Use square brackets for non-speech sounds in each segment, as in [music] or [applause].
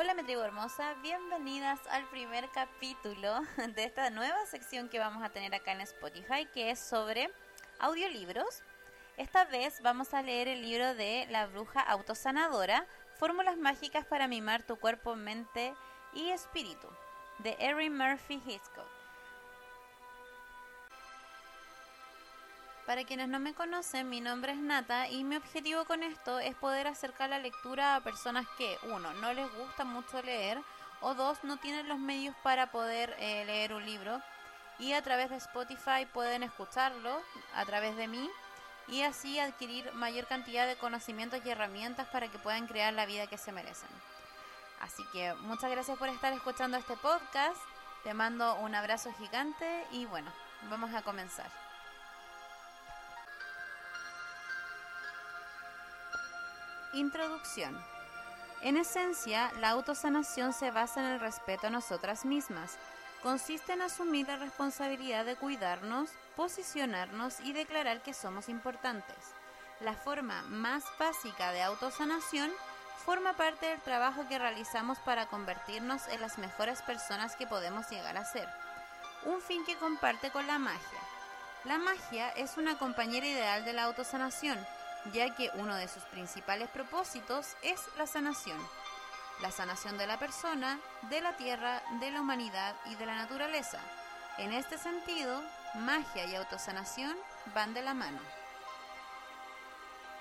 Hola mi hermosa, bienvenidas al primer capítulo [laughs] de esta nueva sección que vamos a tener acá en Spotify que es sobre audiolibros. Esta vez vamos a leer el libro de La bruja autosanadora, Fórmulas mágicas para mimar tu cuerpo, mente y espíritu, de Erin Murphy Hitchcock. Para quienes no me conocen, mi nombre es Nata y mi objetivo con esto es poder acercar la lectura a personas que, uno, no les gusta mucho leer o dos, no tienen los medios para poder eh, leer un libro y a través de Spotify pueden escucharlo a través de mí y así adquirir mayor cantidad de conocimientos y herramientas para que puedan crear la vida que se merecen. Así que muchas gracias por estar escuchando este podcast, te mando un abrazo gigante y bueno, vamos a comenzar. Introducción. En esencia, la autosanación se basa en el respeto a nosotras mismas. Consiste en asumir la responsabilidad de cuidarnos, posicionarnos y declarar que somos importantes. La forma más básica de autosanación forma parte del trabajo que realizamos para convertirnos en las mejores personas que podemos llegar a ser. Un fin que comparte con la magia. La magia es una compañera ideal de la autosanación ya que uno de sus principales propósitos es la sanación. La sanación de la persona, de la tierra, de la humanidad y de la naturaleza. En este sentido, magia y autosanación van de la mano.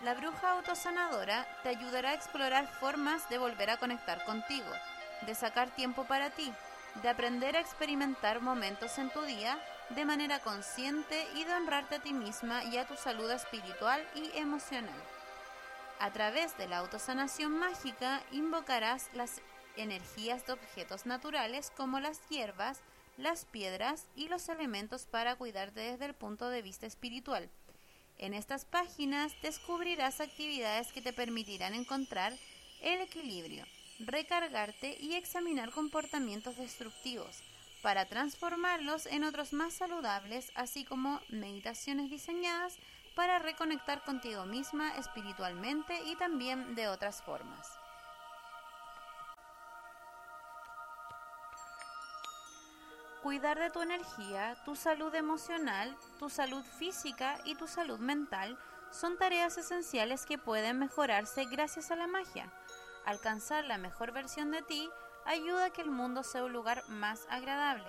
La bruja autosanadora te ayudará a explorar formas de volver a conectar contigo, de sacar tiempo para ti, de aprender a experimentar momentos en tu día de manera consciente y de honrarte a ti misma y a tu salud espiritual y emocional. A través de la autosanación mágica invocarás las energías de objetos naturales como las hierbas, las piedras y los elementos para cuidarte desde el punto de vista espiritual. En estas páginas descubrirás actividades que te permitirán encontrar el equilibrio, recargarte y examinar comportamientos destructivos para transformarlos en otros más saludables, así como meditaciones diseñadas para reconectar contigo misma espiritualmente y también de otras formas. Cuidar de tu energía, tu salud emocional, tu salud física y tu salud mental son tareas esenciales que pueden mejorarse gracias a la magia. Alcanzar la mejor versión de ti ayuda a que el mundo sea un lugar más agradable.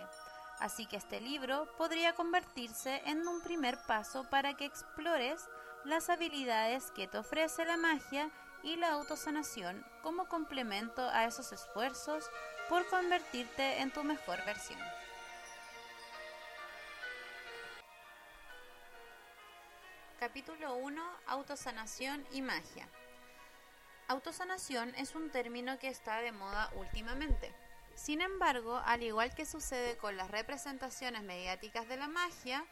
Así que este libro podría convertirse en un primer paso para que explores las habilidades que te ofrece la magia y la autosanación como complemento a esos esfuerzos por convertirte en tu mejor versión. Capítulo 1. Autosanación y magia. Autosanación es un término que está de moda últimamente. Sin embargo, al igual que sucede con las representaciones mediáticas de la magia,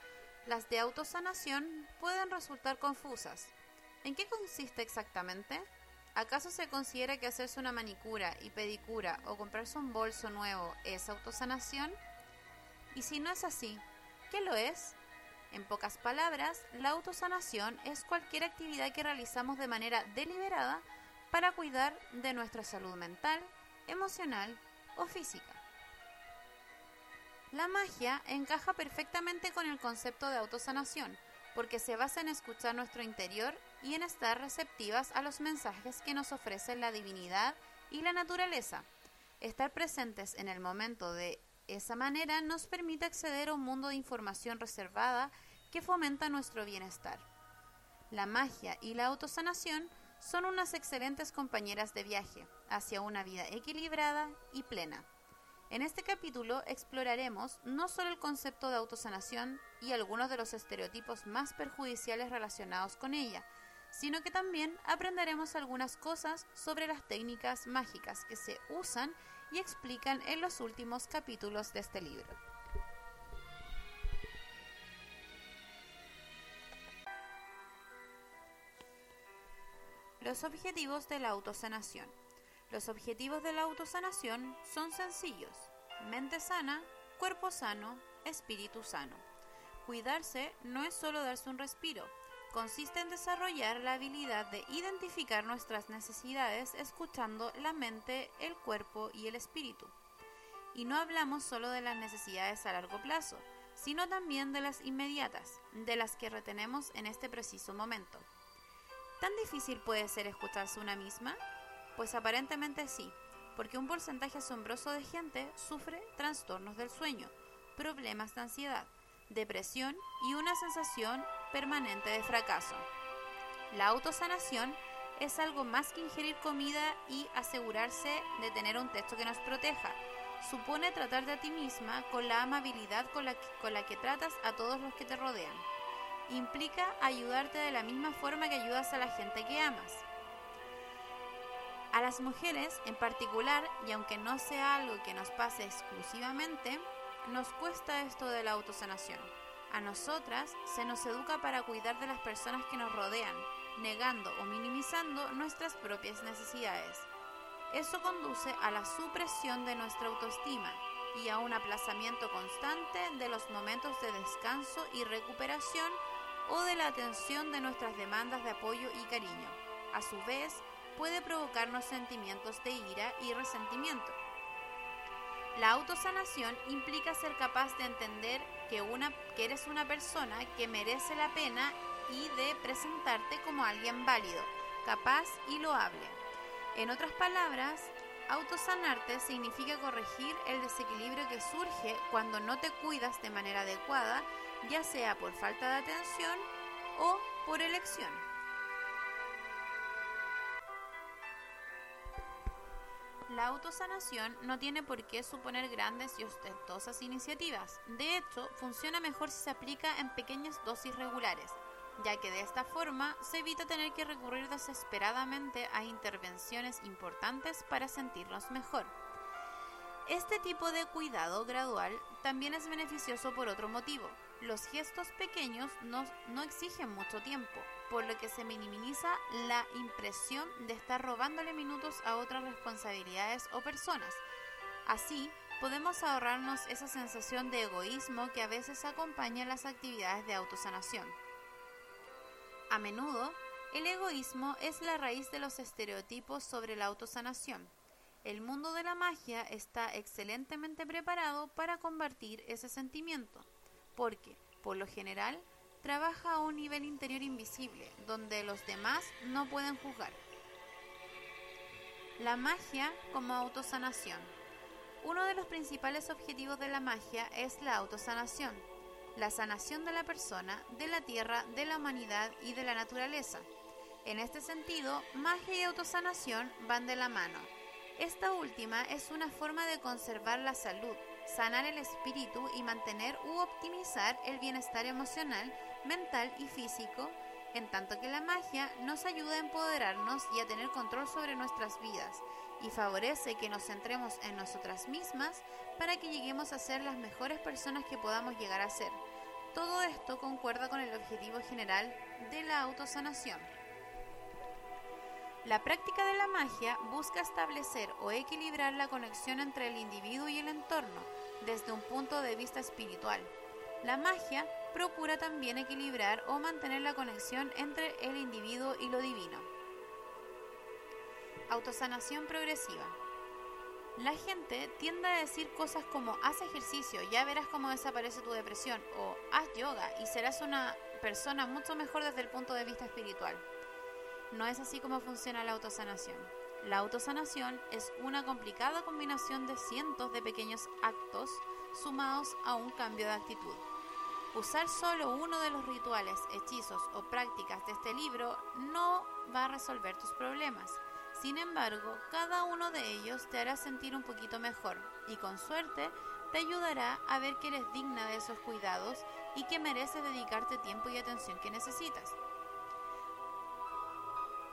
las de autosanación pueden resultar confusas. ¿En qué consiste exactamente? ¿Acaso se considera que hacerse una manicura y pedicura o comprarse un bolso nuevo es autosanación? Y si no es así, ¿qué lo es? En pocas palabras, la autosanación es cualquier actividad que realizamos de manera deliberada para cuidar de nuestra salud mental, emocional o física. La magia encaja perfectamente con el concepto de autosanación, porque se basa en escuchar nuestro interior y en estar receptivas a los mensajes que nos ofrecen la divinidad y la naturaleza. Estar presentes en el momento de esa manera nos permite acceder a un mundo de información reservada que fomenta nuestro bienestar. La magia y la autosanación son unas excelentes compañeras de viaje hacia una vida equilibrada y plena. En este capítulo exploraremos no solo el concepto de autosanación y algunos de los estereotipos más perjudiciales relacionados con ella, sino que también aprenderemos algunas cosas sobre las técnicas mágicas que se usan y explican en los últimos capítulos de este libro. Los objetivos de la autosanación. Los objetivos de la autosanación son sencillos. Mente sana, cuerpo sano, espíritu sano. Cuidarse no es solo darse un respiro, consiste en desarrollar la habilidad de identificar nuestras necesidades escuchando la mente, el cuerpo y el espíritu. Y no hablamos solo de las necesidades a largo plazo, sino también de las inmediatas, de las que retenemos en este preciso momento. ¿Tan difícil puede ser escucharse una misma? Pues aparentemente sí, porque un porcentaje asombroso de gente sufre trastornos del sueño, problemas de ansiedad, depresión y una sensación permanente de fracaso. La autosanación es algo más que ingerir comida y asegurarse de tener un texto que nos proteja. Supone tratar de a ti misma con la amabilidad con la, que, con la que tratas a todos los que te rodean. Implica ayudarte de la misma forma que ayudas a la gente que amas. A las mujeres en particular, y aunque no sea algo que nos pase exclusivamente, nos cuesta esto de la autosanación. A nosotras se nos educa para cuidar de las personas que nos rodean, negando o minimizando nuestras propias necesidades. Eso conduce a la supresión de nuestra autoestima y a un aplazamiento constante de los momentos de descanso y recuperación o de la atención de nuestras demandas de apoyo y cariño. A su vez, puede provocarnos sentimientos de ira y resentimiento. La autosanación implica ser capaz de entender que, una, que eres una persona que merece la pena y de presentarte como alguien válido, capaz y loable. En otras palabras, autosanarte significa corregir el desequilibrio que surge cuando no te cuidas de manera adecuada, ya sea por falta de atención o por elección. La autosanación no tiene por qué suponer grandes y ostentosas iniciativas. De hecho, funciona mejor si se aplica en pequeñas dosis regulares, ya que de esta forma se evita tener que recurrir desesperadamente a intervenciones importantes para sentirnos mejor. Este tipo de cuidado gradual también es beneficioso por otro motivo. Los gestos pequeños no, no exigen mucho tiempo, por lo que se minimiza la impresión de estar robándole minutos a otras responsabilidades o personas. Así, podemos ahorrarnos esa sensación de egoísmo que a veces acompaña las actividades de autosanación. A menudo, el egoísmo es la raíz de los estereotipos sobre la autosanación. El mundo de la magia está excelentemente preparado para combatir ese sentimiento, porque, por lo general, trabaja a un nivel interior invisible, donde los demás no pueden juzgar. La magia como autosanación. Uno de los principales objetivos de la magia es la autosanación, la sanación de la persona, de la tierra, de la humanidad y de la naturaleza. En este sentido, magia y autosanación van de la mano. Esta última es una forma de conservar la salud, sanar el espíritu y mantener u optimizar el bienestar emocional mental y físico, en tanto que la magia nos ayuda a empoderarnos y a tener control sobre nuestras vidas y favorece que nos centremos en nosotras mismas para que lleguemos a ser las mejores personas que podamos llegar a ser. Todo esto concuerda con el objetivo general de la autosanación. La práctica de la magia busca establecer o equilibrar la conexión entre el individuo y el entorno desde un punto de vista espiritual. La magia procura también equilibrar o mantener la conexión entre el individuo y lo divino. Autosanación progresiva. La gente tiende a decir cosas como haz ejercicio, ya verás cómo desaparece tu depresión, o haz yoga y serás una persona mucho mejor desde el punto de vista espiritual. No es así como funciona la autosanación. La autosanación es una complicada combinación de cientos de pequeños actos sumados a un cambio de actitud. Usar solo uno de los rituales, hechizos o prácticas de este libro no va a resolver tus problemas. Sin embargo, cada uno de ellos te hará sentir un poquito mejor y con suerte te ayudará a ver que eres digna de esos cuidados y que mereces dedicarte tiempo y atención que necesitas.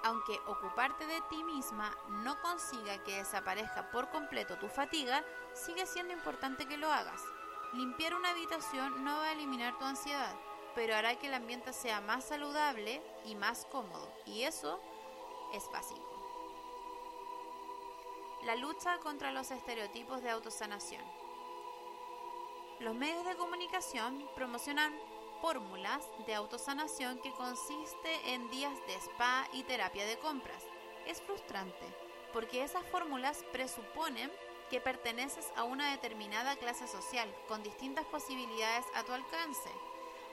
Aunque ocuparte de ti misma no consiga que desaparezca por completo tu fatiga, sigue siendo importante que lo hagas. Limpiar una habitación no va a eliminar tu ansiedad, pero hará que el ambiente sea más saludable y más cómodo, y eso es básico. La lucha contra los estereotipos de autosanación. Los medios de comunicación promocionan fórmulas de autosanación que consiste en días de spa y terapia de compras. Es frustrante porque esas fórmulas presuponen que perteneces a una determinada clase social con distintas posibilidades a tu alcance.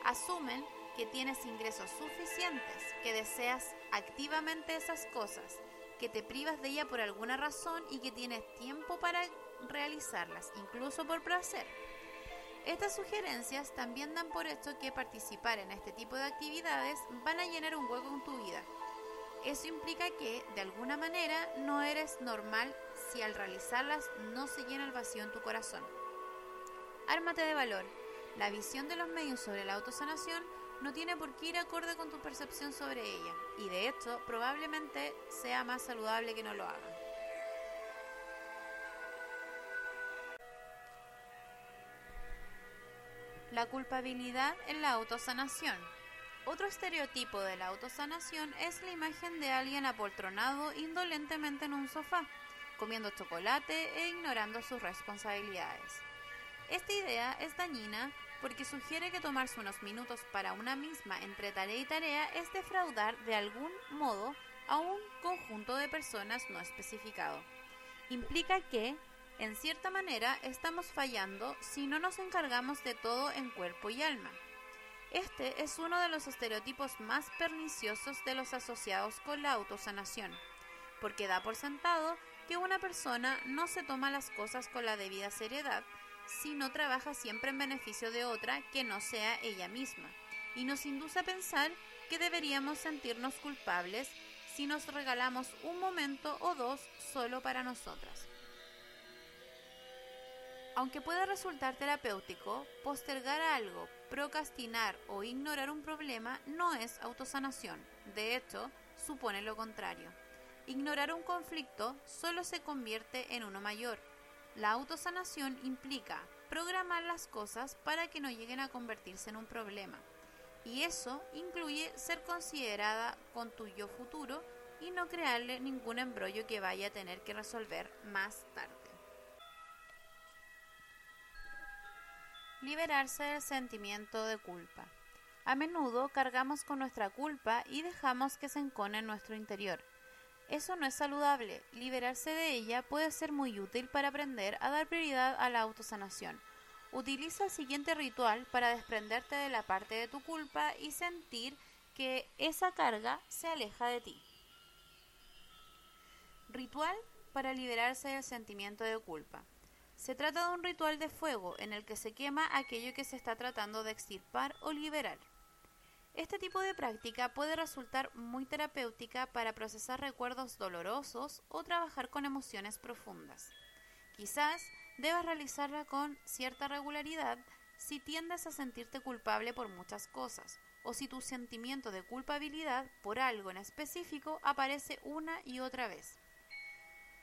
Asumen que tienes ingresos suficientes, que deseas activamente esas cosas, que te privas de ella por alguna razón y que tienes tiempo para realizarlas, incluso por placer. Estas sugerencias también dan por hecho que participar en este tipo de actividades van a llenar un hueco en tu vida. Eso implica que, de alguna manera, no eres normal si al realizarlas no se llena el vacío en tu corazón. Ármate de valor. La visión de los medios sobre la autosanación no tiene por qué ir acorde con tu percepción sobre ella, y de hecho probablemente sea más saludable que no lo hagan. La culpabilidad en la autosanación. Otro estereotipo de la autosanación es la imagen de alguien apoltronado indolentemente en un sofá, comiendo chocolate e ignorando sus responsabilidades. Esta idea es dañina porque sugiere que tomarse unos minutos para una misma entre tarea y tarea es defraudar de algún modo a un conjunto de personas no especificado. Implica que, en cierta manera, estamos fallando si no nos encargamos de todo en cuerpo y alma. Este es uno de los estereotipos más perniciosos de los asociados con la autosanación, porque da por sentado que una persona no se toma las cosas con la debida seriedad si no trabaja siempre en beneficio de otra que no sea ella misma, y nos induce a pensar que deberíamos sentirnos culpables si nos regalamos un momento o dos solo para nosotras. Aunque pueda resultar terapéutico, postergar algo, procrastinar o ignorar un problema no es autosanación. De hecho, supone lo contrario. Ignorar un conflicto solo se convierte en uno mayor. La autosanación implica programar las cosas para que no lleguen a convertirse en un problema. Y eso incluye ser considerada con tu yo futuro y no crearle ningún embrollo que vaya a tener que resolver más tarde. Liberarse del sentimiento de culpa. A menudo cargamos con nuestra culpa y dejamos que se encone en nuestro interior. Eso no es saludable. Liberarse de ella puede ser muy útil para aprender a dar prioridad a la autosanación. Utiliza el siguiente ritual para desprenderte de la parte de tu culpa y sentir que esa carga se aleja de ti. Ritual para liberarse del sentimiento de culpa. Se trata de un ritual de fuego en el que se quema aquello que se está tratando de extirpar o liberar. Este tipo de práctica puede resultar muy terapéutica para procesar recuerdos dolorosos o trabajar con emociones profundas. Quizás debas realizarla con cierta regularidad si tiendes a sentirte culpable por muchas cosas o si tu sentimiento de culpabilidad por algo en específico aparece una y otra vez.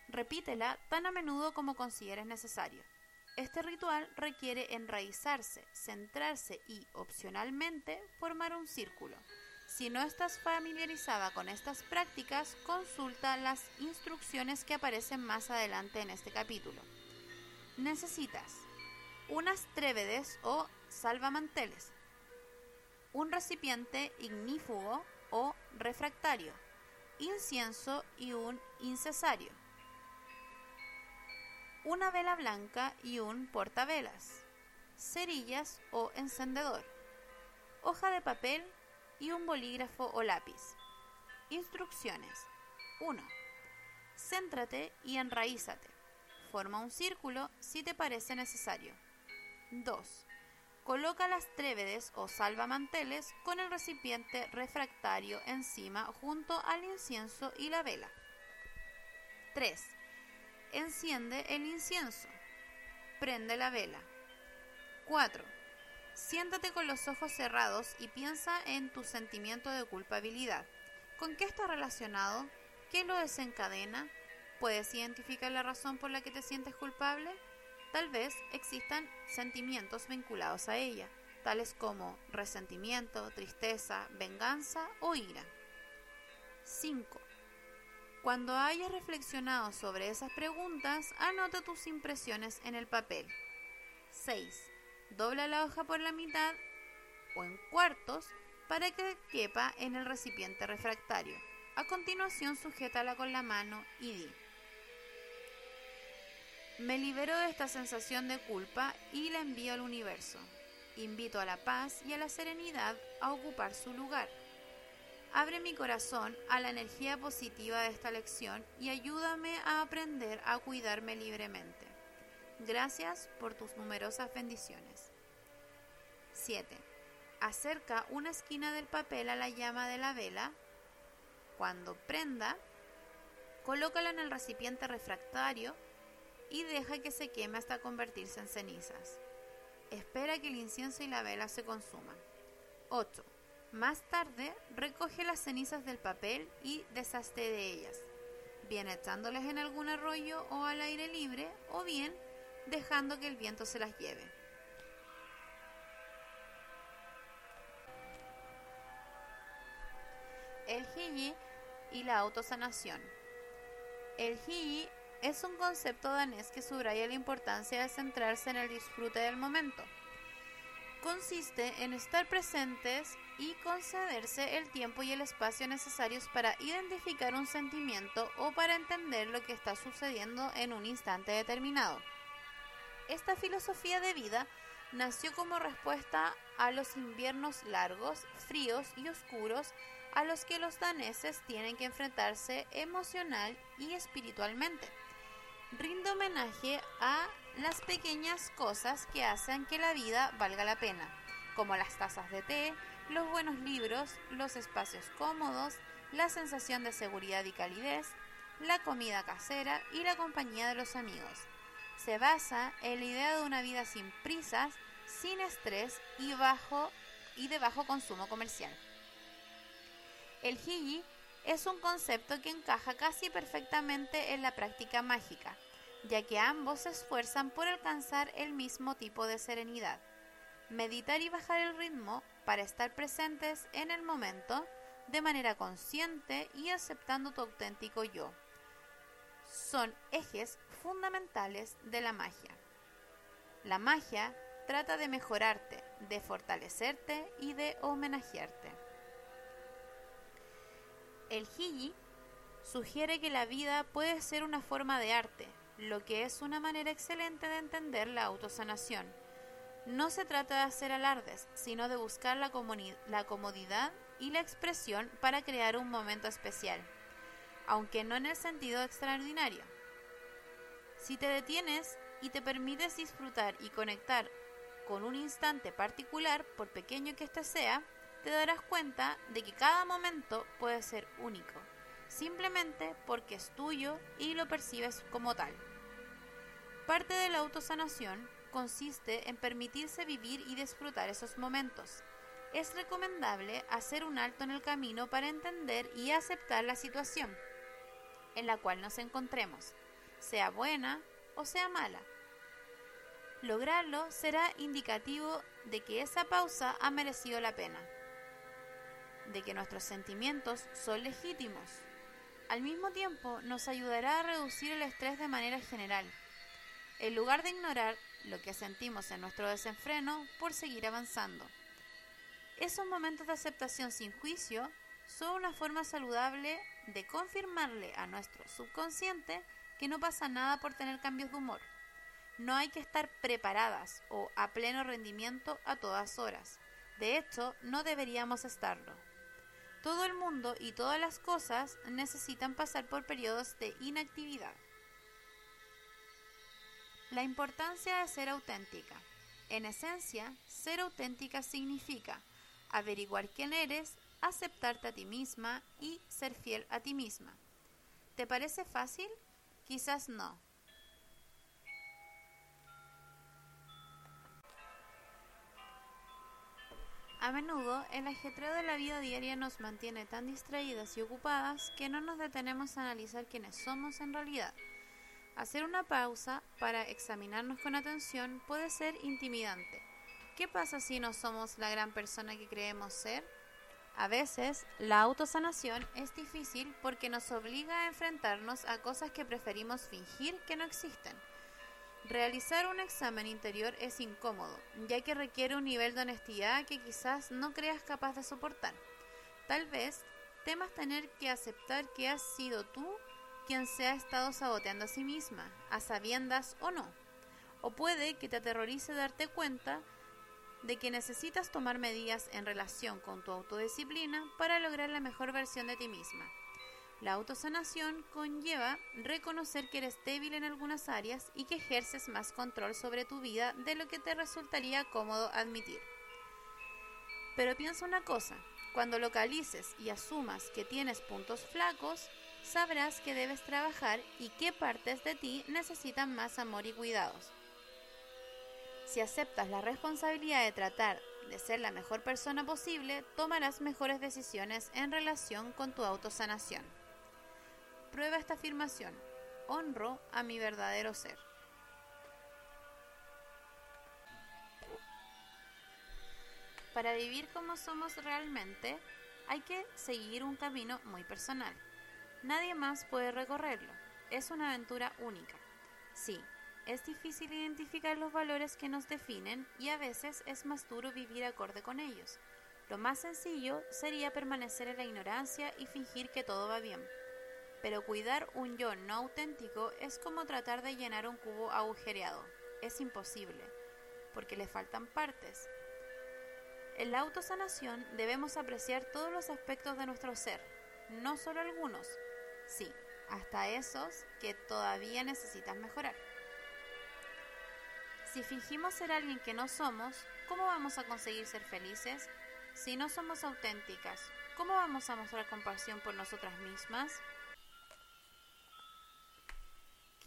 Repítela tan a menudo como consideres necesario. Este ritual requiere enraizarse, centrarse y, opcionalmente, formar un círculo. Si no estás familiarizada con estas prácticas, consulta las instrucciones que aparecen más adelante en este capítulo. Necesitas unas trévedes o salvamanteles, un recipiente ignífugo o refractario, incienso y un incesario una vela blanca y un portavelas, cerillas o encendedor, hoja de papel y un bolígrafo o lápiz. Instrucciones. 1. Céntrate y enraízate. Forma un círculo si te parece necesario. 2. Coloca las trévedes o salvamanteles con el recipiente refractario encima junto al incienso y la vela. 3 Enciende el incienso. Prende la vela. 4. Siéntate con los ojos cerrados y piensa en tu sentimiento de culpabilidad. ¿Con qué está relacionado? ¿Qué lo desencadena? ¿Puedes identificar la razón por la que te sientes culpable? Tal vez existan sentimientos vinculados a ella, tales como resentimiento, tristeza, venganza o ira. 5. Cuando hayas reflexionado sobre esas preguntas, anota tus impresiones en el papel. 6. Dobla la hoja por la mitad o en cuartos para que quepa en el recipiente refractario. A continuación, sujétala con la mano y di. Me libero de esta sensación de culpa y la envío al universo. Invito a la paz y a la serenidad a ocupar su lugar. Abre mi corazón a la energía positiva de esta lección y ayúdame a aprender a cuidarme libremente. Gracias por tus numerosas bendiciones. 7. Acerca una esquina del papel a la llama de la vela. Cuando prenda, colócala en el recipiente refractario y deja que se queme hasta convertirse en cenizas. Espera que el incienso y la vela se consuman. 8. Más tarde, recoge las cenizas del papel y deshazte de ellas, bien echándolas en algún arroyo o al aire libre, o bien dejando que el viento se las lleve. El Hiji y la autosanación. El Hiji es un concepto danés que subraya la importancia de centrarse en el disfrute del momento. Consiste en estar presentes y concederse el tiempo y el espacio necesarios para identificar un sentimiento o para entender lo que está sucediendo en un instante determinado. Esta filosofía de vida nació como respuesta a los inviernos largos, fríos y oscuros a los que los daneses tienen que enfrentarse emocional y espiritualmente rinde homenaje a las pequeñas cosas que hacen que la vida valga la pena, como las tazas de té, los buenos libros, los espacios cómodos, la sensación de seguridad y calidez, la comida casera y la compañía de los amigos. Se basa en la idea de una vida sin prisas, sin estrés y, bajo, y de bajo consumo comercial. El hiji es un concepto que encaja casi perfectamente en la práctica mágica, ya que ambos se esfuerzan por alcanzar el mismo tipo de serenidad. Meditar y bajar el ritmo para estar presentes en el momento de manera consciente y aceptando tu auténtico yo. Son ejes fundamentales de la magia. La magia trata de mejorarte, de fortalecerte y de homenajearte. El Hiji sugiere que la vida puede ser una forma de arte, lo que es una manera excelente de entender la autosanación. No se trata de hacer alardes, sino de buscar la, comodidad y la expresión para crear un momento especial, aunque no en el sentido extraordinario. Si te detienes y te permites disfrutar y conectar con un instante particular, por pequeño que éste sea, te darás cuenta de que cada momento puede ser único, simplemente porque es tuyo y lo percibes como tal. Parte de la autosanación consiste en permitirse vivir y disfrutar esos momentos. Es recomendable hacer un alto en el camino para entender y aceptar la situación en la cual nos encontremos, sea buena o sea mala. Lograrlo será indicativo de que esa pausa ha merecido la pena de que nuestros sentimientos son legítimos. Al mismo tiempo, nos ayudará a reducir el estrés de manera general, en lugar de ignorar lo que sentimos en nuestro desenfreno por seguir avanzando. Esos momentos de aceptación sin juicio son una forma saludable de confirmarle a nuestro subconsciente que no pasa nada por tener cambios de humor. No hay que estar preparadas o a pleno rendimiento a todas horas. De hecho, no deberíamos estarlo. Todo el mundo y todas las cosas necesitan pasar por periodos de inactividad. La importancia de ser auténtica. En esencia, ser auténtica significa averiguar quién eres, aceptarte a ti misma y ser fiel a ti misma. ¿Te parece fácil? Quizás no, A menudo, el ajetreo de la vida diaria nos mantiene tan distraídas y ocupadas que no nos detenemos a analizar quiénes somos en realidad. Hacer una pausa para examinarnos con atención puede ser intimidante. ¿Qué pasa si no somos la gran persona que creemos ser? A veces, la autosanación es difícil porque nos obliga a enfrentarnos a cosas que preferimos fingir que no existen. Realizar un examen interior es incómodo, ya que requiere un nivel de honestidad que quizás no creas capaz de soportar. Tal vez temas tener que aceptar que has sido tú quien se ha estado saboteando a sí misma, a sabiendas o no. O puede que te aterrorice darte cuenta de que necesitas tomar medidas en relación con tu autodisciplina para lograr la mejor versión de ti misma. La autosanación conlleva reconocer que eres débil en algunas áreas y que ejerces más control sobre tu vida de lo que te resultaría cómodo admitir. Pero piensa una cosa, cuando localices y asumas que tienes puntos flacos, sabrás que debes trabajar y qué partes de ti necesitan más amor y cuidados. Si aceptas la responsabilidad de tratar de ser la mejor persona posible, tomarás mejores decisiones en relación con tu autosanación. Prueba esta afirmación. Honro a mi verdadero ser. Para vivir como somos realmente, hay que seguir un camino muy personal. Nadie más puede recorrerlo. Es una aventura única. Sí, es difícil identificar los valores que nos definen y a veces es más duro vivir acorde con ellos. Lo más sencillo sería permanecer en la ignorancia y fingir que todo va bien. Pero cuidar un yo no auténtico es como tratar de llenar un cubo agujereado. Es imposible, porque le faltan partes. En la autosanación debemos apreciar todos los aspectos de nuestro ser, no solo algunos, sí, hasta esos que todavía necesitan mejorar. Si fingimos ser alguien que no somos, ¿cómo vamos a conseguir ser felices? Si no somos auténticas, ¿cómo vamos a mostrar compasión por nosotras mismas?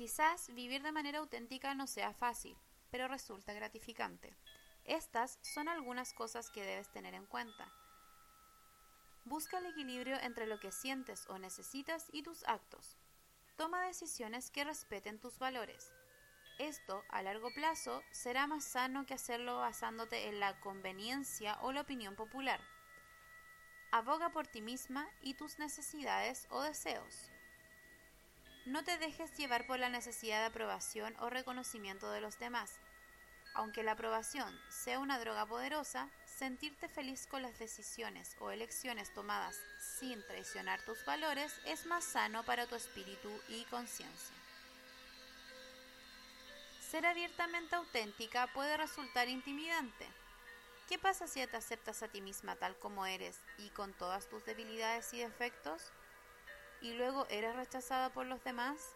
Quizás vivir de manera auténtica no sea fácil, pero resulta gratificante. Estas son algunas cosas que debes tener en cuenta. Busca el equilibrio entre lo que sientes o necesitas y tus actos. Toma decisiones que respeten tus valores. Esto, a largo plazo, será más sano que hacerlo basándote en la conveniencia o la opinión popular. Aboga por ti misma y tus necesidades o deseos. No te dejes llevar por la necesidad de aprobación o reconocimiento de los demás. Aunque la aprobación sea una droga poderosa, sentirte feliz con las decisiones o elecciones tomadas sin traicionar tus valores es más sano para tu espíritu y conciencia. Ser abiertamente auténtica puede resultar intimidante. ¿Qué pasa si te aceptas a ti misma tal como eres y con todas tus debilidades y defectos? Y luego eres rechazada por los demás?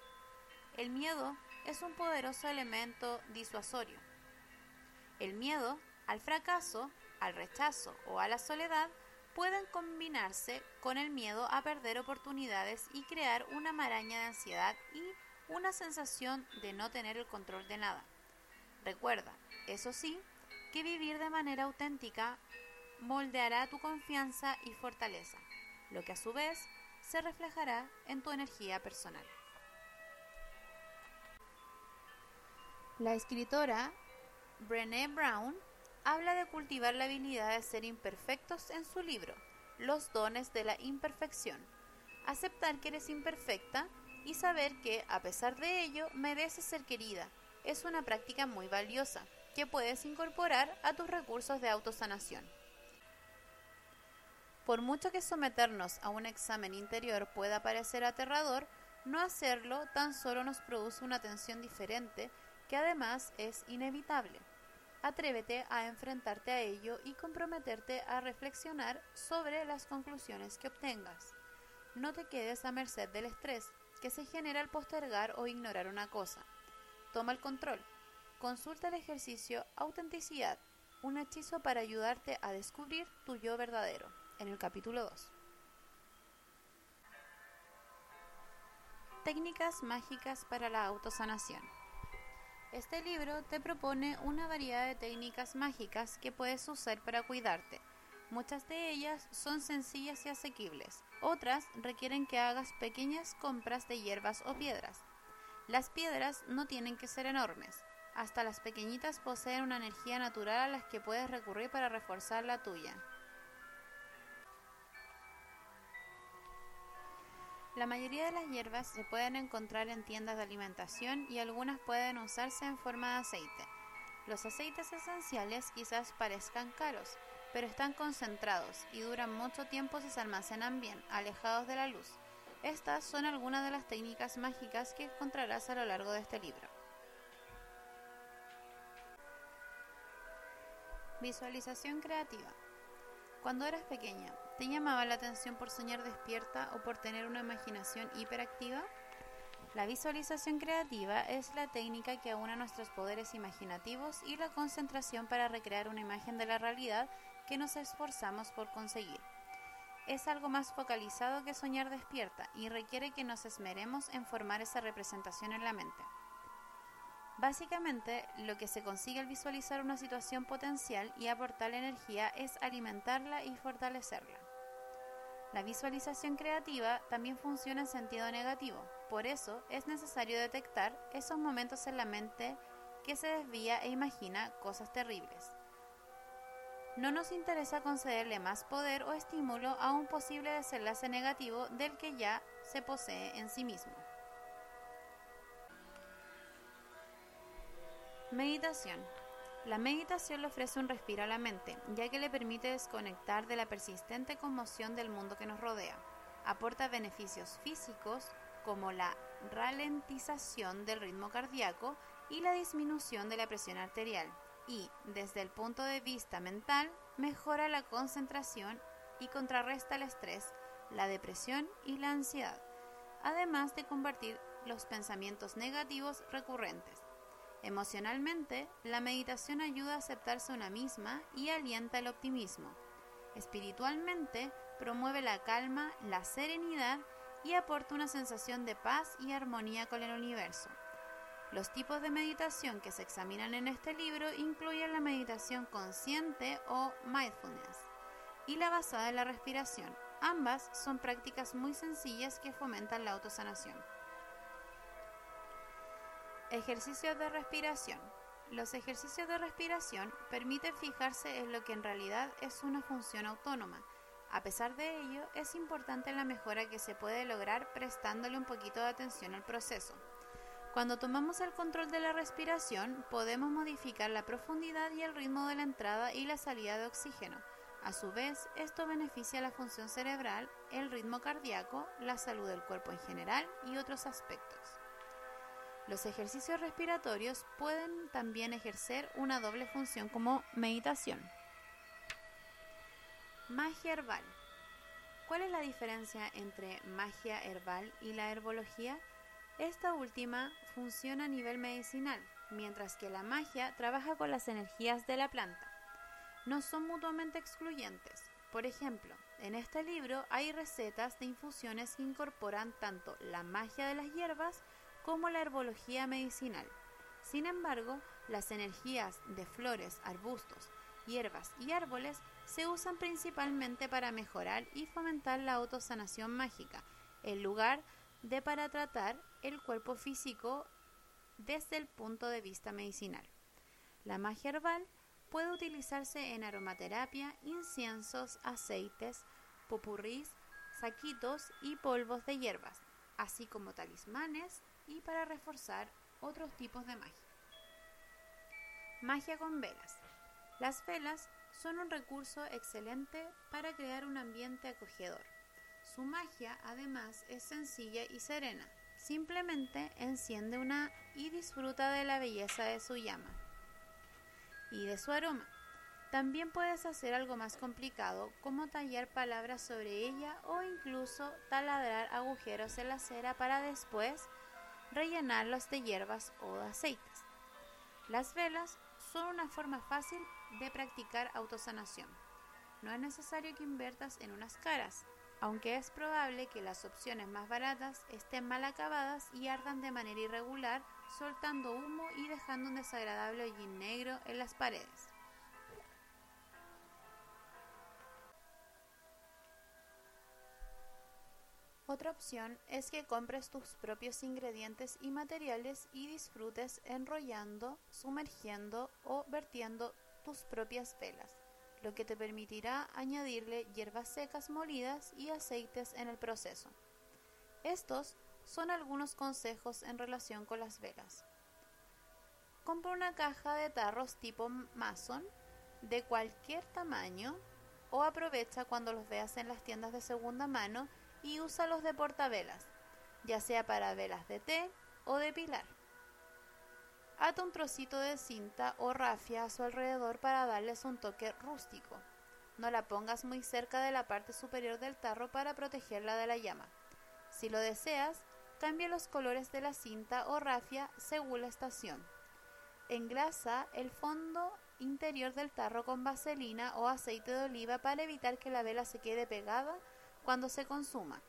El miedo es un poderoso elemento disuasorio. El miedo al fracaso, al rechazo o a la soledad pueden combinarse con el miedo a perder oportunidades y crear una maraña de ansiedad y una sensación de no tener el control de nada. Recuerda, eso sí, que vivir de manera auténtica moldeará tu confianza y fortaleza, lo que a su vez se reflejará en tu energía personal. La escritora Brené Brown habla de cultivar la habilidad de ser imperfectos en su libro, Los dones de la imperfección. Aceptar que eres imperfecta y saber que, a pesar de ello, mereces ser querida es una práctica muy valiosa que puedes incorporar a tus recursos de autosanación. Por mucho que someternos a un examen interior pueda parecer aterrador, no hacerlo tan solo nos produce una tensión diferente que además es inevitable. Atrévete a enfrentarte a ello y comprometerte a reflexionar sobre las conclusiones que obtengas. No te quedes a merced del estrés que se genera al postergar o ignorar una cosa. Toma el control. Consulta el ejercicio Autenticidad, un hechizo para ayudarte a descubrir tu yo verdadero en el capítulo 2. Técnicas mágicas para la autosanación. Este libro te propone una variedad de técnicas mágicas que puedes usar para cuidarte. Muchas de ellas son sencillas y asequibles, otras requieren que hagas pequeñas compras de hierbas o piedras. Las piedras no tienen que ser enormes, hasta las pequeñitas poseen una energía natural a las que puedes recurrir para reforzar la tuya. La mayoría de las hierbas se pueden encontrar en tiendas de alimentación y algunas pueden usarse en forma de aceite. Los aceites esenciales quizás parezcan caros, pero están concentrados y duran mucho tiempo si se almacenan bien, alejados de la luz. Estas son algunas de las técnicas mágicas que encontrarás a lo largo de este libro. Visualización creativa. Cuando eras pequeña, ¿te llamaba la atención por soñar despierta o por tener una imaginación hiperactiva? La visualización creativa es la técnica que aúna nuestros poderes imaginativos y la concentración para recrear una imagen de la realidad que nos esforzamos por conseguir. Es algo más focalizado que soñar despierta y requiere que nos esmeremos en formar esa representación en la mente. Básicamente, lo que se consigue al visualizar una situación potencial y aportar energía es alimentarla y fortalecerla. La visualización creativa también funciona en sentido negativo, por eso es necesario detectar esos momentos en la mente que se desvía e imagina cosas terribles. No nos interesa concederle más poder o estímulo a un posible desenlace negativo del que ya se posee en sí mismo. Meditación. La meditación le ofrece un respiro a la mente, ya que le permite desconectar de la persistente conmoción del mundo que nos rodea. Aporta beneficios físicos como la ralentización del ritmo cardíaco y la disminución de la presión arterial. Y, desde el punto de vista mental, mejora la concentración y contrarresta el estrés, la depresión y la ansiedad, además de combatir los pensamientos negativos recurrentes. Emocionalmente, la meditación ayuda a aceptarse una misma y alienta el optimismo. Espiritualmente, promueve la calma, la serenidad y aporta una sensación de paz y armonía con el universo. Los tipos de meditación que se examinan en este libro incluyen la meditación consciente o mindfulness y la basada en la respiración. Ambas son prácticas muy sencillas que fomentan la autosanación. Ejercicios de respiración. Los ejercicios de respiración permiten fijarse en lo que en realidad es una función autónoma. A pesar de ello, es importante la mejora que se puede lograr prestándole un poquito de atención al proceso. Cuando tomamos el control de la respiración, podemos modificar la profundidad y el ritmo de la entrada y la salida de oxígeno. A su vez, esto beneficia la función cerebral, el ritmo cardíaco, la salud del cuerpo en general y otros aspectos. Los ejercicios respiratorios pueden también ejercer una doble función como meditación. Magia herbal. ¿Cuál es la diferencia entre magia herbal y la herbología? Esta última funciona a nivel medicinal, mientras que la magia trabaja con las energías de la planta. No son mutuamente excluyentes. Por ejemplo, en este libro hay recetas de infusiones que incorporan tanto la magia de las hierbas como la herbología medicinal. Sin embargo, las energías de flores, arbustos, hierbas y árboles se usan principalmente para mejorar y fomentar la autosanación mágica, en lugar de para tratar el cuerpo físico desde el punto de vista medicinal. La magia herbal puede utilizarse en aromaterapia, inciensos, aceites, popurrís, saquitos y polvos de hierbas, así como talismanes, y para reforzar otros tipos de magia. Magia con velas. Las velas son un recurso excelente para crear un ambiente acogedor. Su magia además es sencilla y serena. Simplemente enciende una y disfruta de la belleza de su llama y de su aroma. También puedes hacer algo más complicado como tallar palabras sobre ella o incluso taladrar agujeros en la cera para después rellenarlos de hierbas o de aceites. Las velas son una forma fácil de practicar autosanación. No es necesario que inviertas en unas caras, aunque es probable que las opciones más baratas estén mal acabadas y ardan de manera irregular, soltando humo y dejando un desagradable hollín negro en las paredes. Otra opción es que compres tus propios ingredientes y materiales y disfrutes enrollando, sumergiendo o vertiendo tus propias velas, lo que te permitirá añadirle hierbas secas molidas y aceites en el proceso. Estos son algunos consejos en relación con las velas. Compra una caja de tarros tipo Mason de cualquier tamaño o aprovecha cuando los veas en las tiendas de segunda mano y úsalos de portavelas, ya sea para velas de té o de pilar. Ata un trocito de cinta o rafia a su alrededor para darles un toque rústico. No la pongas muy cerca de la parte superior del tarro para protegerla de la llama. Si lo deseas, cambia los colores de la cinta o rafia según la estación. Engrasa el fondo interior del tarro con vaselina o aceite de oliva para evitar que la vela se quede pegada cuando se consuma.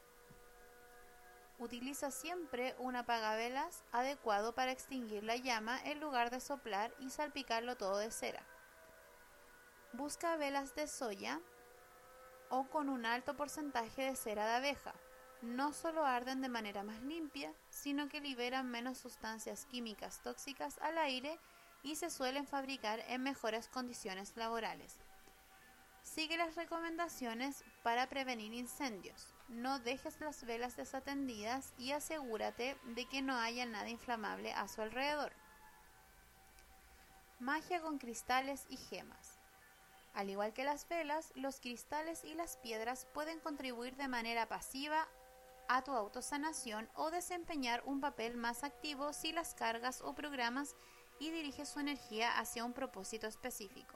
Utiliza siempre un apagavelas adecuado para extinguir la llama en lugar de soplar y salpicarlo todo de cera. Busca velas de soya o con un alto porcentaje de cera de abeja. No solo arden de manera más limpia, sino que liberan menos sustancias químicas tóxicas al aire y se suelen fabricar en mejores condiciones laborales. Sigue las recomendaciones para prevenir incendios. No dejes las velas desatendidas y asegúrate de que no haya nada inflamable a su alrededor. Magia con cristales y gemas. Al igual que las velas, los cristales y las piedras pueden contribuir de manera pasiva a tu autosanación o desempeñar un papel más activo si las cargas o programas y diriges su energía hacia un propósito específico.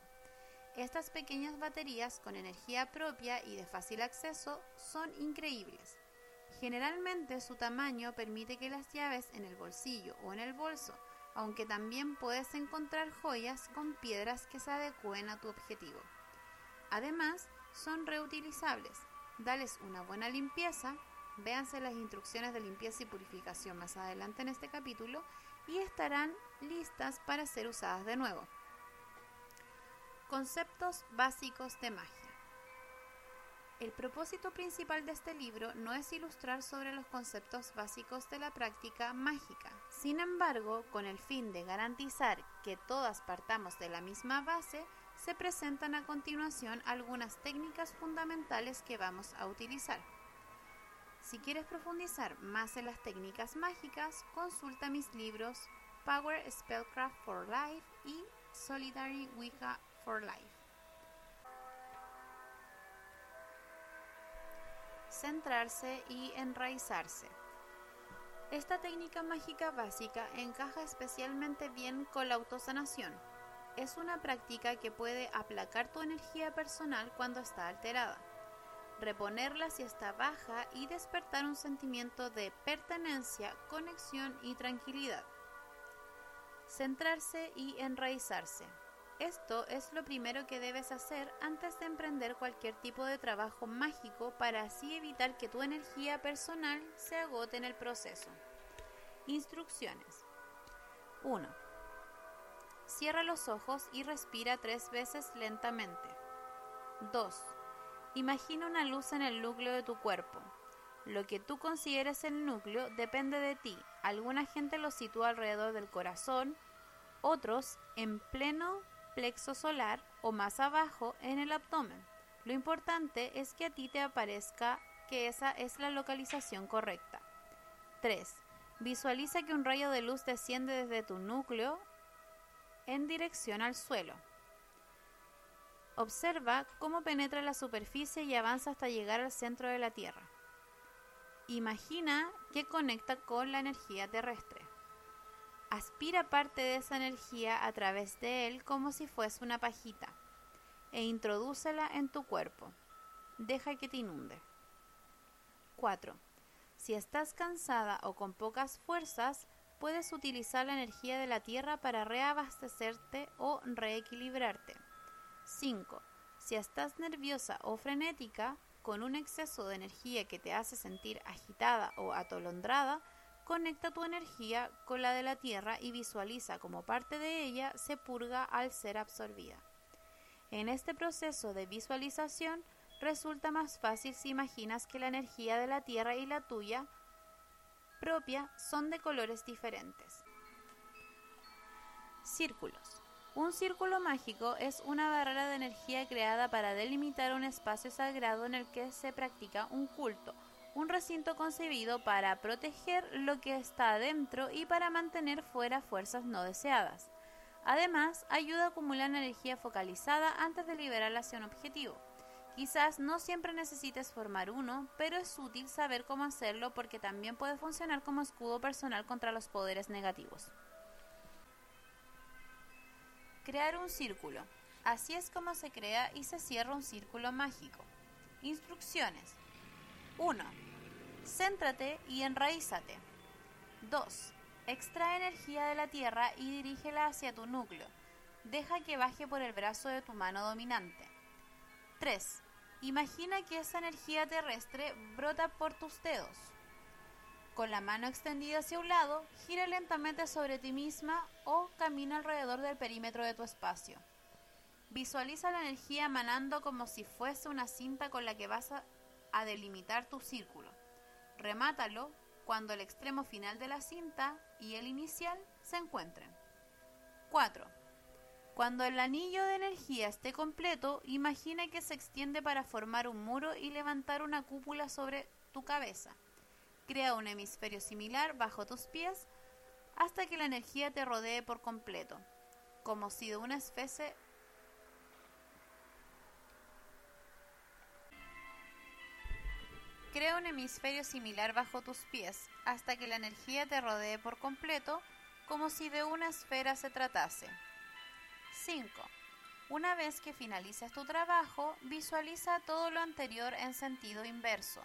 Estas pequeñas baterías con energía propia y de fácil acceso son increíbles. Generalmente su tamaño permite que las llaves en el bolsillo o en el bolso, aunque también puedes encontrar joyas con piedras que se adecúen a tu objetivo. Además, son reutilizables. Dales una buena limpieza, véanse las instrucciones de limpieza y purificación más adelante en este capítulo y estarán listas para ser usadas de nuevo. Conceptos básicos de magia. El propósito principal de este libro no es ilustrar sobre los conceptos básicos de la práctica mágica. Sin embargo, con el fin de garantizar que todas partamos de la misma base, se presentan a continuación algunas técnicas fundamentales que vamos a utilizar. Si quieres profundizar más en las técnicas mágicas, consulta mis libros Power Spellcraft for Life y Solitary Wicca Centrarse y enraizarse. Esta técnica mágica básica encaja especialmente bien con la autosanación. Es una práctica que puede aplacar tu energía personal cuando está alterada, reponerla si está baja y despertar un sentimiento de pertenencia, conexión y tranquilidad. Centrarse y enraizarse. Esto es lo primero que debes hacer antes de emprender cualquier tipo de trabajo mágico para así evitar que tu energía personal se agote en el proceso. Instrucciones. 1. Cierra los ojos y respira tres veces lentamente. 2. Imagina una luz en el núcleo de tu cuerpo. Lo que tú consideres el núcleo depende de ti. Alguna gente lo sitúa alrededor del corazón, otros en pleno plexo solar o más abajo en el abdomen. Lo importante es que a ti te aparezca que esa es la localización correcta. 3. Visualiza que un rayo de luz desciende desde tu núcleo en dirección al suelo. Observa cómo penetra la superficie y avanza hasta llegar al centro de la Tierra. Imagina que conecta con la energía terrestre. Aspira parte de esa energía a través de él como si fuese una pajita e introdúcela en tu cuerpo. Deja que te inunde. 4. Si estás cansada o con pocas fuerzas, puedes utilizar la energía de la tierra para reabastecerte o reequilibrarte. 5. Si estás nerviosa o frenética, con un exceso de energía que te hace sentir agitada o atolondrada, conecta tu energía con la de la Tierra y visualiza como parte de ella se purga al ser absorbida. En este proceso de visualización resulta más fácil si imaginas que la energía de la Tierra y la tuya propia son de colores diferentes. Círculos. Un círculo mágico es una barrera de energía creada para delimitar un espacio sagrado en el que se practica un culto un recinto concebido para proteger lo que está adentro y para mantener fuera fuerzas no deseadas. Además, ayuda a acumular energía focalizada antes de liberarla hacia un objetivo. Quizás no siempre necesites formar uno, pero es útil saber cómo hacerlo porque también puede funcionar como escudo personal contra los poderes negativos. Crear un círculo. Así es como se crea y se cierra un círculo mágico. Instrucciones. 1. Céntrate y enraízate. 2. Extrae energía de la tierra y dirígela hacia tu núcleo. Deja que baje por el brazo de tu mano dominante. 3. Imagina que esa energía terrestre brota por tus dedos. Con la mano extendida hacia un lado, gira lentamente sobre ti misma o camina alrededor del perímetro de tu espacio. Visualiza la energía emanando como si fuese una cinta con la que vas a, delimitar tu círculo. Remátalo cuando el extremo final de la cinta y el inicial se encuentren. 4. Cuando el anillo de energía esté completo, imagina que se extiende para formar un muro y levantar una cúpula sobre tu cabeza. Crea un hemisferio similar bajo tus pies hasta que la energía te rodee por completo, como si de una especie Crea un hemisferio similar bajo tus pies hasta que la energía te rodee por completo, como si de una esfera se tratase. 5. Una vez que finalices tu trabajo, visualiza todo lo anterior en sentido inverso.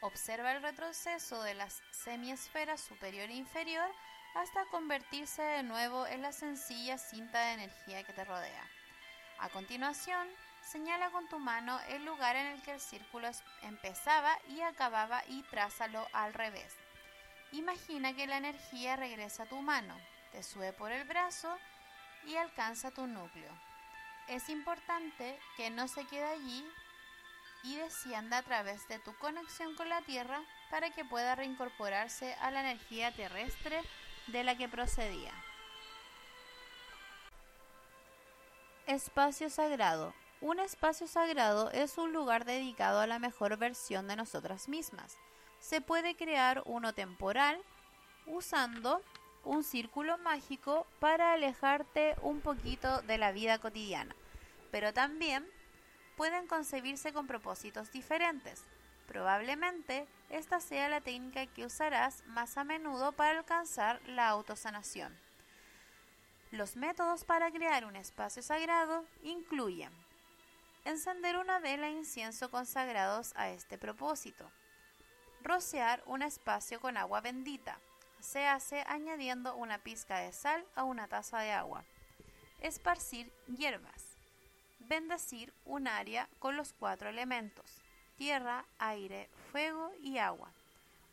Observa el retroceso de las semiesferas superior e inferior hasta convertirse de nuevo en la sencilla cinta de energía que te rodea. A continuación, Señala con tu mano el lugar en el que el círculo empezaba y acababa y trázalo al revés. Imagina que la energía regresa a tu mano, te sube por el brazo y alcanza tu núcleo. Es importante que no se quede allí y descienda a través de tu conexión con la Tierra para que pueda reincorporarse a la energía terrestre de la que procedía. Espacio sagrado un espacio sagrado es un lugar dedicado a la mejor versión de nosotras mismas. Se puede crear uno temporal usando un círculo mágico para alejarte un poquito de la vida cotidiana, pero también pueden concebirse con propósitos diferentes. Probablemente esta sea la técnica que usarás más a menudo para alcanzar la autosanación. Los métodos para crear un espacio sagrado incluyen encender una vela e incienso consagrados a este propósito. Rociar un espacio con agua bendita. Se hace añadiendo una pizca de sal a una taza de agua. Esparcir hierbas. Bendecir un área con los cuatro elementos, tierra, aire, fuego y agua.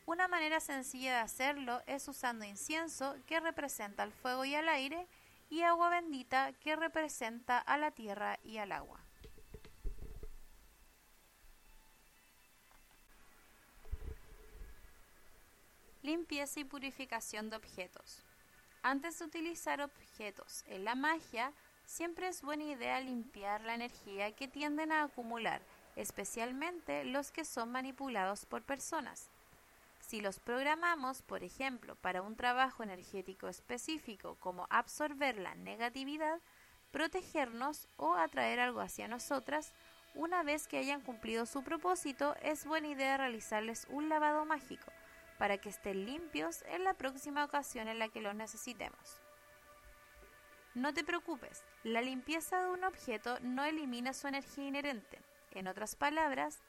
Una manera sencilla de hacerlo es usando incienso que representa al fuego y al aire y agua bendita que representa a la tierra y al agua. Limpieza y purificación de objetos. Antes de utilizar objetos en la magia, siempre es buena idea limpiar la energía que tienden a acumular, especialmente los que son manipulados por personas. Si los programamos, por ejemplo, para un trabajo energético específico como absorber la negatividad, protegernos o atraer algo hacia nosotras, una vez que hayan cumplido su propósito, es buena idea realizarles un lavado mágico para que estén limpios en la próxima ocasión en la que los necesitemos. No te preocupes, la limpieza de un objeto no elimina su energía inherente. En otras palabras,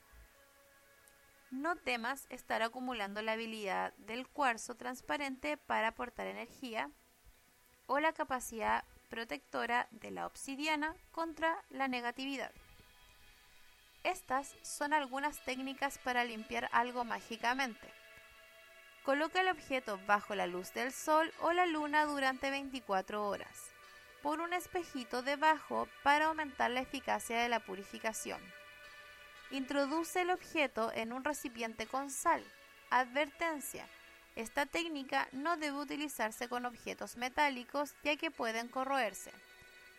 no temas estar acumulando la habilidad del cuarzo transparente para aportar energía o la capacidad protectora de la obsidiana contra la negatividad. Estas son algunas técnicas para limpiar algo mágicamente. Coloca el objeto bajo la luz del sol o la luna durante 24 horas. Por un espejito debajo para aumentar la eficacia de la purificación. Introduce el objeto en un recipiente con sal. Advertencia. Esta técnica no debe utilizarse con objetos metálicos ya que pueden corroerse.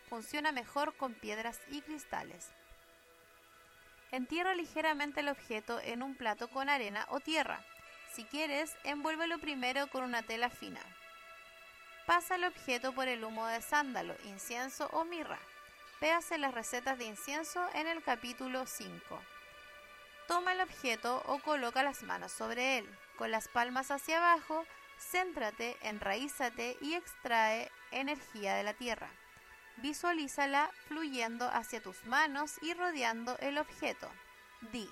Funciona mejor con piedras y cristales. Entierra ligeramente el objeto en un plato con arena o tierra. Si quieres, envuélvelo primero con una tela fina. Pasa el objeto por el humo de sándalo, incienso o mirra. Véase las recetas de incienso en el capítulo 5. Toma el objeto o coloca las manos sobre él. Con las palmas hacia abajo, céntrate, enraízate y extrae energía de la tierra. Visualízala fluyendo hacia tus manos y rodeando el objeto. Di,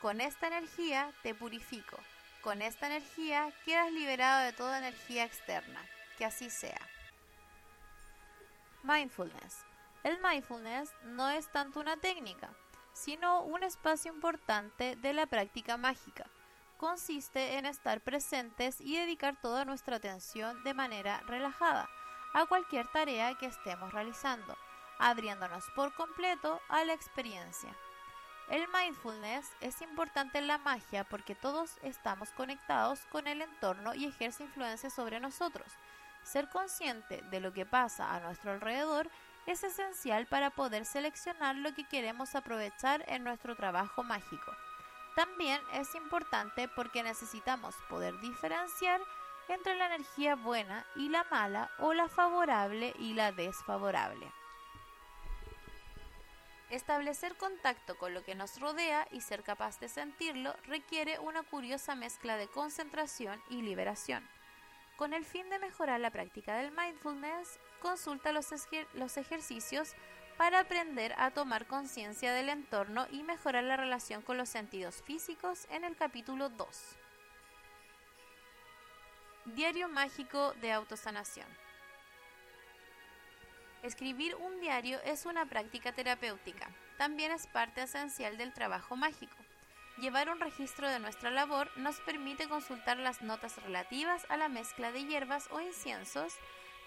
con esta energía te purifico. Con esta energía quedas liberado de toda energía externa. Que así sea. Mindfulness. El mindfulness no es tanto una técnica, sino un espacio importante de la práctica mágica. Consiste en estar presentes y dedicar toda nuestra atención de manera relajada a cualquier tarea que estemos realizando, abriéndonos por completo a la experiencia. El mindfulness es importante en la magia porque todos estamos conectados con el entorno y ejerce influencia sobre nosotros. Ser consciente de lo que pasa a nuestro alrededor es esencial para poder seleccionar lo que queremos aprovechar en nuestro trabajo mágico. También es importante porque necesitamos poder diferenciar entre la energía buena y la mala o la favorable y la desfavorable. Establecer contacto con lo que nos rodea y ser capaz de sentirlo requiere una curiosa mezcla de concentración y liberación. Con el fin de mejorar la práctica del mindfulness, consulta los, ejercicios para aprender a tomar conciencia del entorno y mejorar la relación con los sentidos físicos en el capítulo 2. Diario mágico de autosanación. Escribir un diario es una práctica terapéutica. También es parte esencial del trabajo mágico. Llevar un registro de nuestra labor nos permite consultar las notas relativas a la mezcla de hierbas o inciensos,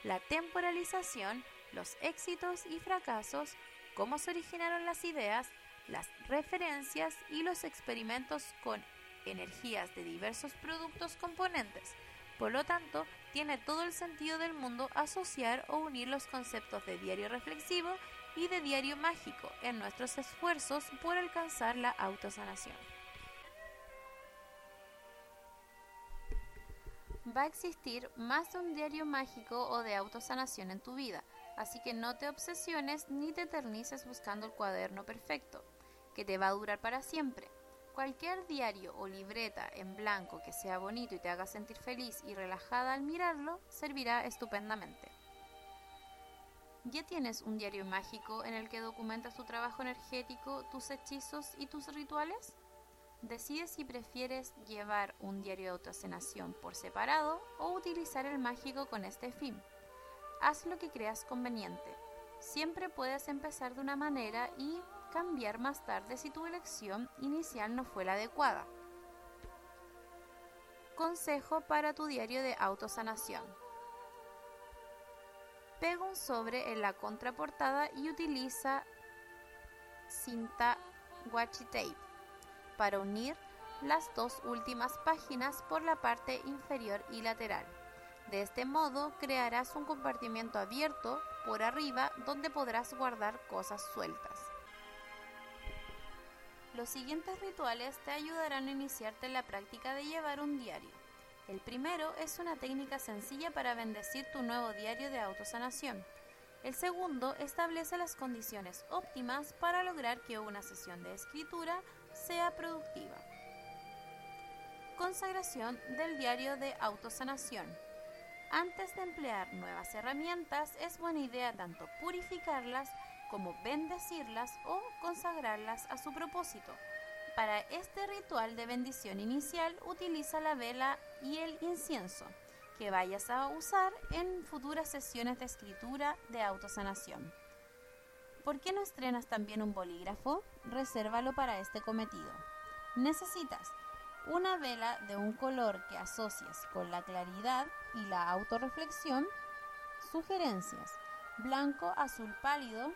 la temporalización, los éxitos y fracasos, cómo se originaron las ideas, las referencias y los experimentos con energías de diversos productos componentes. Por lo tanto, tiene todo el sentido del mundo asociar o unir los conceptos de diario reflexivo y de diario mágico en nuestros esfuerzos por alcanzar la autosanación. Va a existir más de un diario mágico o de autosanación en tu vida, así que no te obsesiones ni te eternices buscando el cuaderno perfecto, que te va a durar para siempre. Cualquier diario o libreta en blanco que sea bonito y te haga sentir feliz y relajada al mirarlo servirá estupendamente. ¿Ya tienes un diario mágico en el que documentas tu trabajo energético, tus hechizos y tus rituales? Decide si prefieres llevar un diario de autosanación por separado o utilizar el mágico con este fin. Haz lo que creas conveniente. Siempre puedes empezar de una manera y cambiar más tarde si tu elección inicial no fue la adecuada. Consejo para tu diario de autosanación. Pega un sobre en la contraportada y utiliza cinta washi tape para unir las dos últimas páginas por la parte inferior y lateral. De este modo crearás un compartimiento abierto por arriba donde podrás guardar cosas sueltas. Los siguientes rituales te ayudarán a iniciarte en la práctica de llevar un diario. El primero es una técnica sencilla para bendecir tu nuevo diario de autosanación. El segundo establece las condiciones óptimas para lograr que una sesión de escritura sea productiva. Consagración del diario de autosanación. Antes de emplear nuevas herramientas, es buena idea tanto purificarlas como bendecirlas o consagrarlas a su propósito. Para este ritual de bendición inicial, utiliza la vela y el incienso que vayas a usar en futuras sesiones de escritura de autosanación. ¿Por qué no estrenas también un bolígrafo? Resérvalo para este cometido. Necesitas una vela de un color que asocies con la claridad y la autorreflexión. Sugerencias: blanco, azul pálido,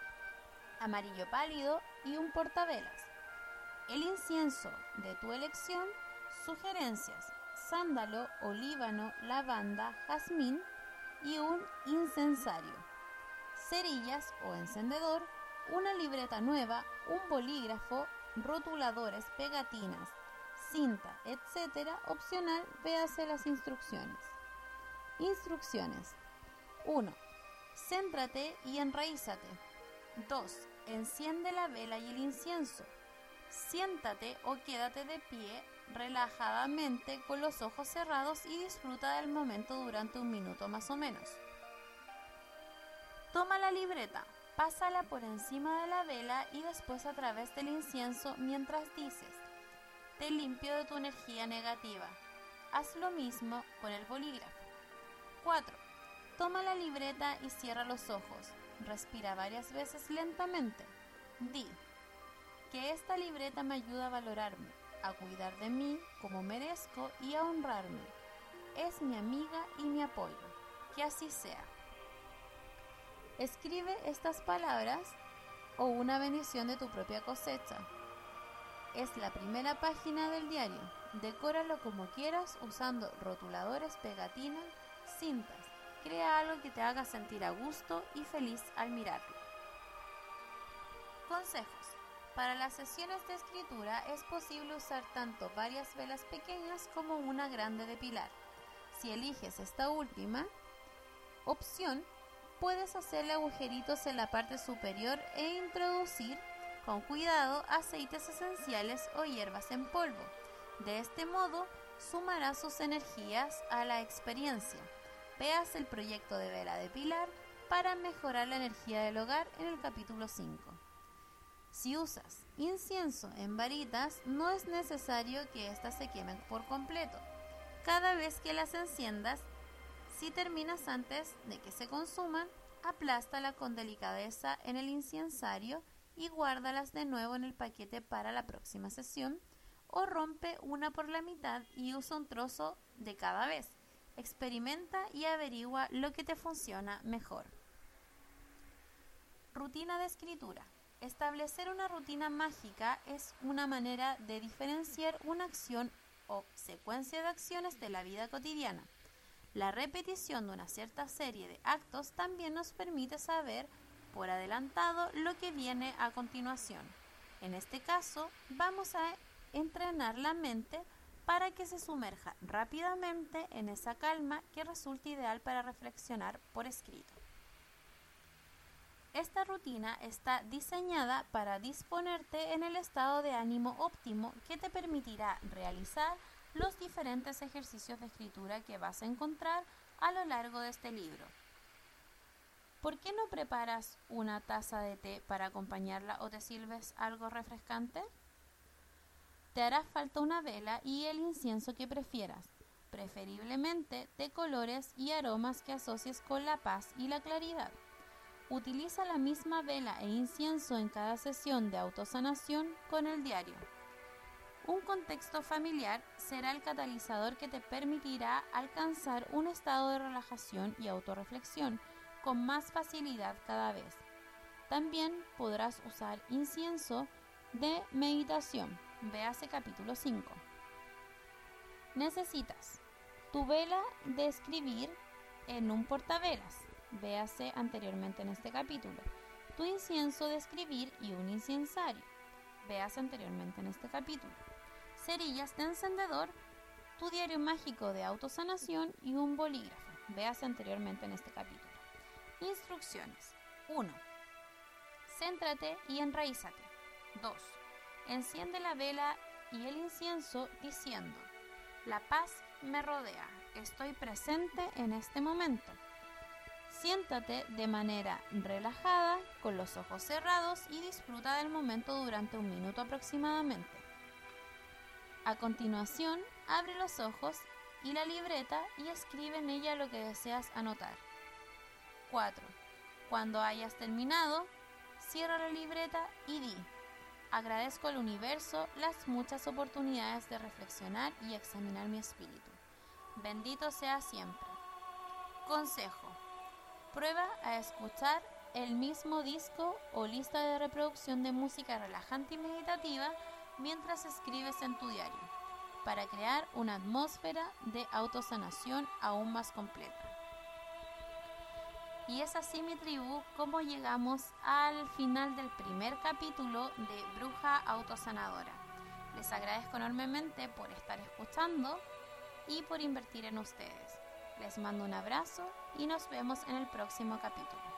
amarillo pálido y un portavelas. El incienso de tu elección. Sugerencias: sándalo, olíbano, lavanda, jazmín y un incensario. Cerillas o encendedor una libreta nueva, un bolígrafo rotuladores, pegatinas, cinta, etc., opcional, véase las instrucciones. Instrucciones. 1. Céntrate y enraízate. 2. Enciende la vela y el incienso. Siéntate o quédate de pie relajadamente con los ojos cerrados y disfruta del momento durante un minuto más o menos. Toma la libreta, pásala por encima de la vela y después a través del incienso mientras dices, te limpio de tu energía negativa. Haz lo mismo con el bolígrafo. 4. Toma la libreta y cierra los ojos. Respira varias veces lentamente. Di que esta libreta me ayuda a valorarme, a cuidar de mí como merezco y a honrarme. Es mi amiga y mi apoyo. Que así sea. Escribe estas palabras o una bendición de tu propia cosecha. Es la primera página del diario. Decóralo como quieras usando rotuladores, pegatinas, cintas. Crea algo que te haga sentir a gusto y feliz al mirarlo. Consejos. Para las sesiones de escritura es posible usar tanto varias velas pequeñas como una grande de pilar. Si eliges esta última opción, puedes hacerle agujeritos en la parte superior e introducir con cuidado aceites esenciales o hierbas en polvo. De este modo, sumará sus energías a la experiencia. Veas el proyecto de vela de Pilar para mejorar la energía del hogar en el capítulo 5. Si usas incienso en varitas, no es necesario que éstas se quemen por completo. Cada vez que las enciendas, si terminas antes de que se consuman, aplástala con delicadeza en el incensario y guárdalas de nuevo en el paquete para la próxima sesión o rompe una por la mitad y usa un trozo de cada vez. Experimenta y averigua lo que te funciona mejor. Rutina de escritura. Establecer una rutina mágica es una manera de diferenciar una acción o secuencia de acciones de la vida cotidiana. La repetición de una cierta serie de actos también nos permite saber por adelantado lo que viene a continuación. En este caso, vamos a entrenar la mente para que se sumerja rápidamente en esa calma que resulta ideal para reflexionar por escrito. Esta rutina está diseñada para disponerte en el estado de ánimo óptimo que te permitirá realizar los diferentes ejercicios de escritura que vas a encontrar a lo largo de este libro. ¿Por qué no preparas una taza de té para acompañarla o te sirves algo refrescante? Te hará falta una vela y el incienso que prefieras, preferiblemente de colores y aromas que asocies con la paz y la claridad. Utiliza la misma vela e incienso en cada sesión de autosanación con el diario. Un contexto familiar será el catalizador que te permitirá alcanzar un estado de relajación y autorreflexión con más facilidad cada vez. También podrás usar incienso de meditación. Véase capítulo 5. Necesitas tu vela de escribir en un portavelas. Véase anteriormente en este capítulo. Tu incienso de escribir y un incensario. Véase anteriormente en este capítulo cerillas de encendedor, tu diario mágico de autosanación y un bolígrafo. Veas anteriormente en este capítulo. Instrucciones. 1. Céntrate y enraízate. 2. Enciende la vela y el incienso diciendo, la paz me rodea, estoy presente en este momento. Siéntate de manera relajada, con los ojos cerrados y disfruta del momento durante un minuto aproximadamente. A continuación, abre los ojos y la libreta y escribe en ella lo que deseas anotar. 4. Cuando hayas terminado, cierra la libreta y di, agradezco al universo las muchas oportunidades de reflexionar y examinar mi espíritu. Bendito sea siempre. Consejo. Prueba a escuchar el mismo disco o lista de reproducción de música relajante y meditativa mientras escribes en tu diario, para crear una atmósfera de autosanación aún más completa. Y es así mi tribu como llegamos al final del primer capítulo de Bruja Autosanadora. Les agradezco enormemente por estar escuchando y por invertir en ustedes. Les mando un abrazo y nos vemos en el próximo capítulo.